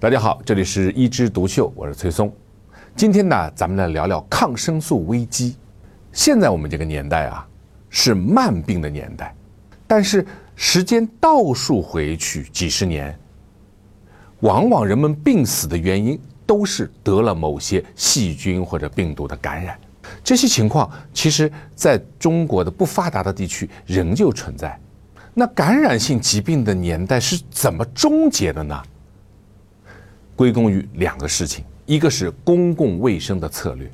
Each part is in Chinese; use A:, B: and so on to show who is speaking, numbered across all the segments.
A: 大家好，这里是一枝独秀，我是崔松。今天呢，咱们来聊聊抗生素危机。现在我们这个年代啊，是慢病的年代，但是时间倒数回去几十年，往往人们病死的原因都是得了某些细菌或者病毒的感染。这些情况其实在中国的不发达的地区仍旧存在。那感染性疾病的年代是怎么终结的呢？归功于两个事情，一个是公共卫生的策略，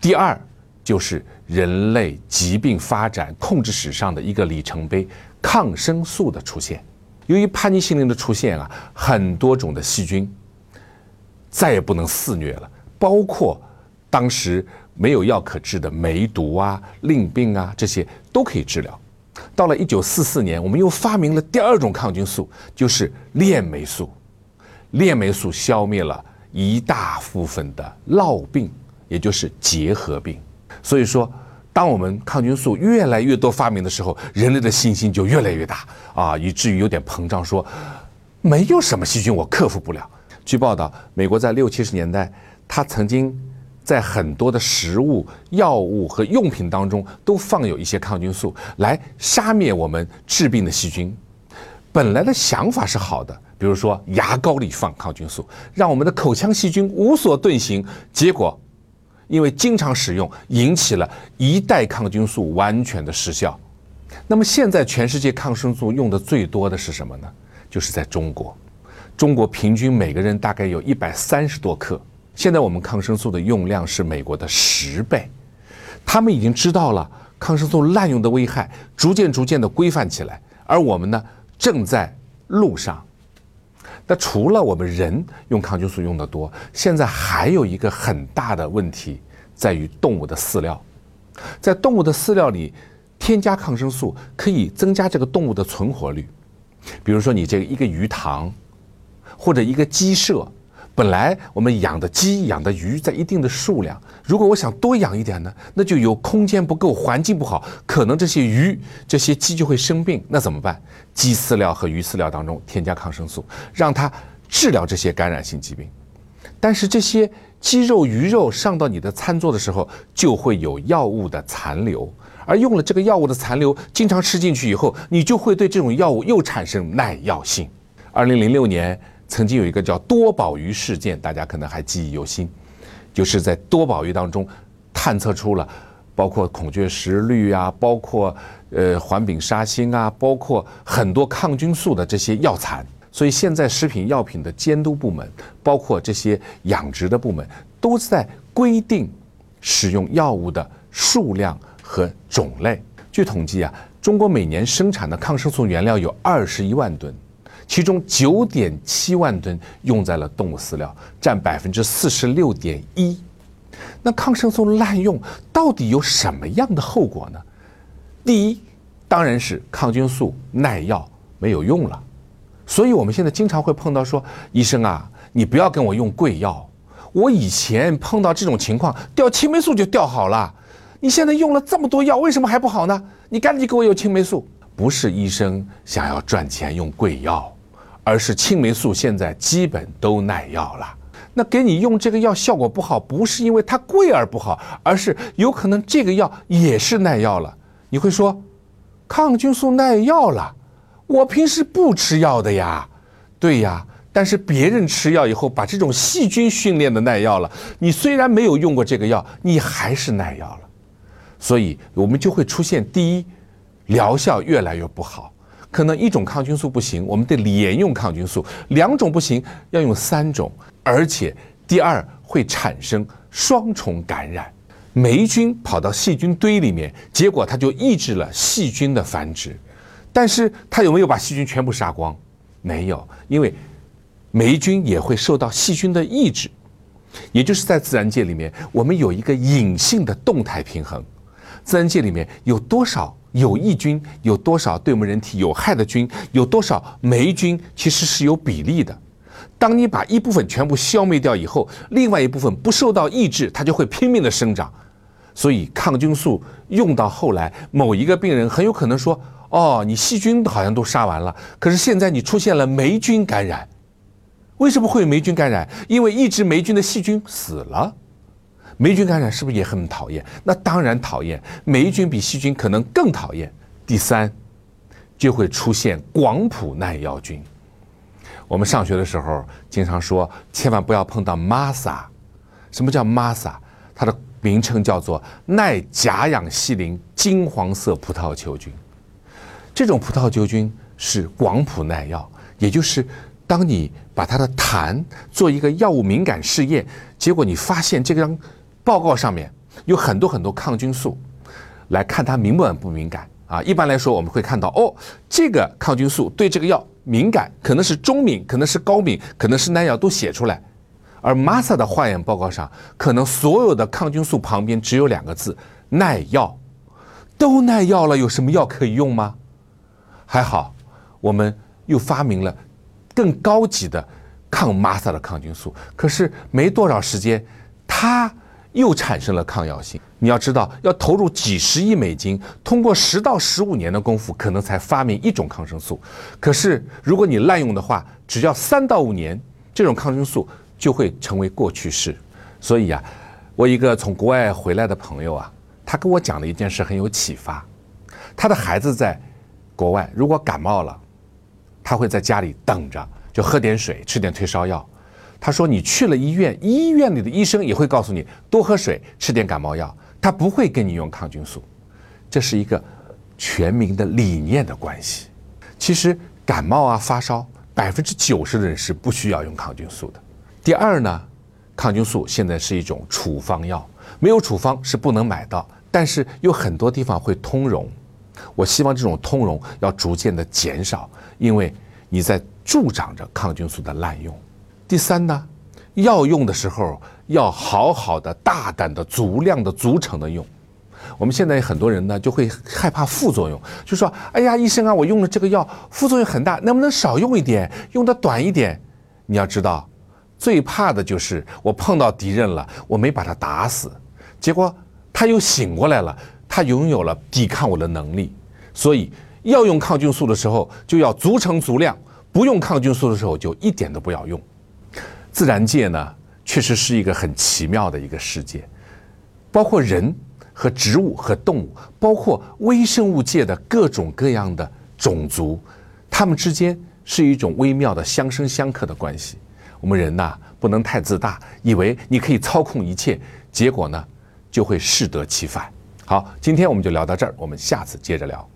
A: 第二就是人类疾病发展控制史上的一个里程碑——抗生素的出现。由于帕尼西林的出现啊，很多种的细菌再也不能肆虐了，包括当时没有药可治的梅毒啊、淋病啊，这些都可以治疗。到了一九四四年，我们又发明了第二种抗菌素，就是链霉素。链霉素消灭了一大部分的烙病，也就是结核病。所以说，当我们抗菌素越来越多发明的时候，人类的信心就越来越大啊，以至于有点膨胀，说没有什么细菌我克服不了。据报道，美国在六七十年代，他曾经在很多的食物、药物和用品当中都放有一些抗菌素，来杀灭我们致病的细菌。本来的想法是好的。比如说牙膏里放抗菌素，让我们的口腔细菌无所遁形。结果，因为经常使用，引起了一代抗菌素完全的失效。那么现在全世界抗生素用的最多的是什么呢？就是在中国。中国平均每个人大概有一百三十多克。现在我们抗生素的用量是美国的十倍。他们已经知道了抗生素滥用的危害，逐渐逐渐的规范起来。而我们呢，正在路上。那除了我们人用抗菌素用的多，现在还有一个很大的问题在于动物的饲料，在动物的饲料里添加抗生素可以增加这个动物的存活率，比如说你这个一个鱼塘或者一个鸡舍。本来我们养的鸡、养的鱼在一定的数量，如果我想多养一点呢，那就有空间不够，环境不好，可能这些鱼、这些鸡就会生病。那怎么办？鸡饲料和鱼饲料当中添加抗生素，让它治疗这些感染性疾病。但是这些鸡肉、鱼肉上到你的餐桌的时候，就会有药物的残留，而用了这个药物的残留，经常吃进去以后，你就会对这种药物又产生耐药性。二零零六年。曾经有一个叫多宝鱼事件，大家可能还记忆犹新，就是在多宝鱼当中探测出了包括孔雀石绿啊，包括呃环丙沙星啊，包括很多抗菌素的这些药残。所以现在食品药品的监督部门，包括这些养殖的部门，都在规定使用药物的数量和种类。据统计啊，中国每年生产的抗生素原料有二十一万吨。其中九点七万吨用在了动物饲料，占百分之四十六点一。那抗生素滥用到底有什么样的后果呢？第一，当然是抗菌素耐药没有用了。所以我们现在经常会碰到说，医生啊，你不要跟我用贵药。我以前碰到这种情况，掉青霉素就掉好了。你现在用了这么多药，为什么还不好呢？你赶紧给我用青霉素。不是医生想要赚钱用贵药。而是青霉素现在基本都耐药了，那给你用这个药效果不好，不是因为它贵而不好，而是有可能这个药也是耐药了。你会说，抗菌素耐药了，我平时不吃药的呀，对呀，但是别人吃药以后把这种细菌训练的耐药了，你虽然没有用过这个药，你还是耐药了，所以我们就会出现第一，疗效越来越不好。可能一种抗菌素不行，我们得连用抗菌素；两种不行，要用三种。而且第二会产生双重感染，霉菌跑到细菌堆里面，结果它就抑制了细菌的繁殖。但是它有没有把细菌全部杀光？没有，因为霉菌也会受到细菌的抑制。也就是在自然界里面，我们有一个隐性的动态平衡。自然界里面有多少？有益菌有多少对我们人体有害的菌？有多少霉菌？其实是有比例的。当你把一部分全部消灭掉以后，另外一部分不受到抑制，它就会拼命的生长。所以抗菌素用到后来，某一个病人很有可能说：“哦，你细菌好像都杀完了，可是现在你出现了霉菌感染。”为什么会有霉菌感染？因为抑制霉菌的细菌死了。霉菌感染是不是也很讨厌？那当然讨厌。霉菌比细菌可能更讨厌。第三，就会出现广谱耐药菌。我们上学的时候经常说，千万不要碰到 MASA。什么叫 MASA？它的名称叫做耐甲氧西林金黄色葡萄球菌。这种葡萄球菌是广谱耐药，也就是当你把它的痰做一个药物敏感试验，结果你发现这张报告上面有很多很多抗菌素，来看它敏感不敏感啊？一般来说，我们会看到哦，这个抗菌素对这个药敏感，可能是中敏，可能是高敏，可能是耐药都写出来。而 MASA 的化验报告上，可能所有的抗菌素旁边只有两个字“耐药”，都耐药了，有什么药可以用吗？还好，我们又发明了更高级的抗 MASA 的抗菌素。可是没多少时间，它又产生了抗药性。你要知道，要投入几十亿美金，通过十到十五年的功夫，可能才发明一种抗生素。可是如果你滥用的话，只要三到五年，这种抗生素就会成为过去式。所以啊，我一个从国外回来的朋友啊，他跟我讲了一件事，很有启发。他的孩子在。国外如果感冒了，他会在家里等着，就喝点水，吃点退烧药。他说：“你去了医院，医院里的医生也会告诉你多喝水，吃点感冒药。他不会跟你用抗菌素，这是一个全民的理念的关系。其实感冒啊发烧，百分之九十的人是不需要用抗菌素的。第二呢，抗菌素现在是一种处方药，没有处方是不能买到，但是有很多地方会通融。”我希望这种通融要逐渐的减少，因为你在助长着抗菌素的滥用。第三呢，要用的时候要好好的、大胆的、足量的、足成的用。我们现在很多人呢就会害怕副作用，就说：“哎呀，医生啊，我用了这个药，副作用很大，能不能少用一点，用的短一点？”你要知道，最怕的就是我碰到敌人了，我没把他打死，结果他又醒过来了。他拥有了抵抗我的能力，所以要用抗菌素的时候就要足成足量，不用抗菌素的时候就一点都不要用。自然界呢，确实是一个很奇妙的一个世界，包括人和植物和动物，包括微生物界的各种各样的种族，它们之间是一种微妙的相生相克的关系。我们人呐，不能太自大，以为你可以操控一切，结果呢，就会适得其反。好，今天我们就聊到这儿，我们下次接着聊。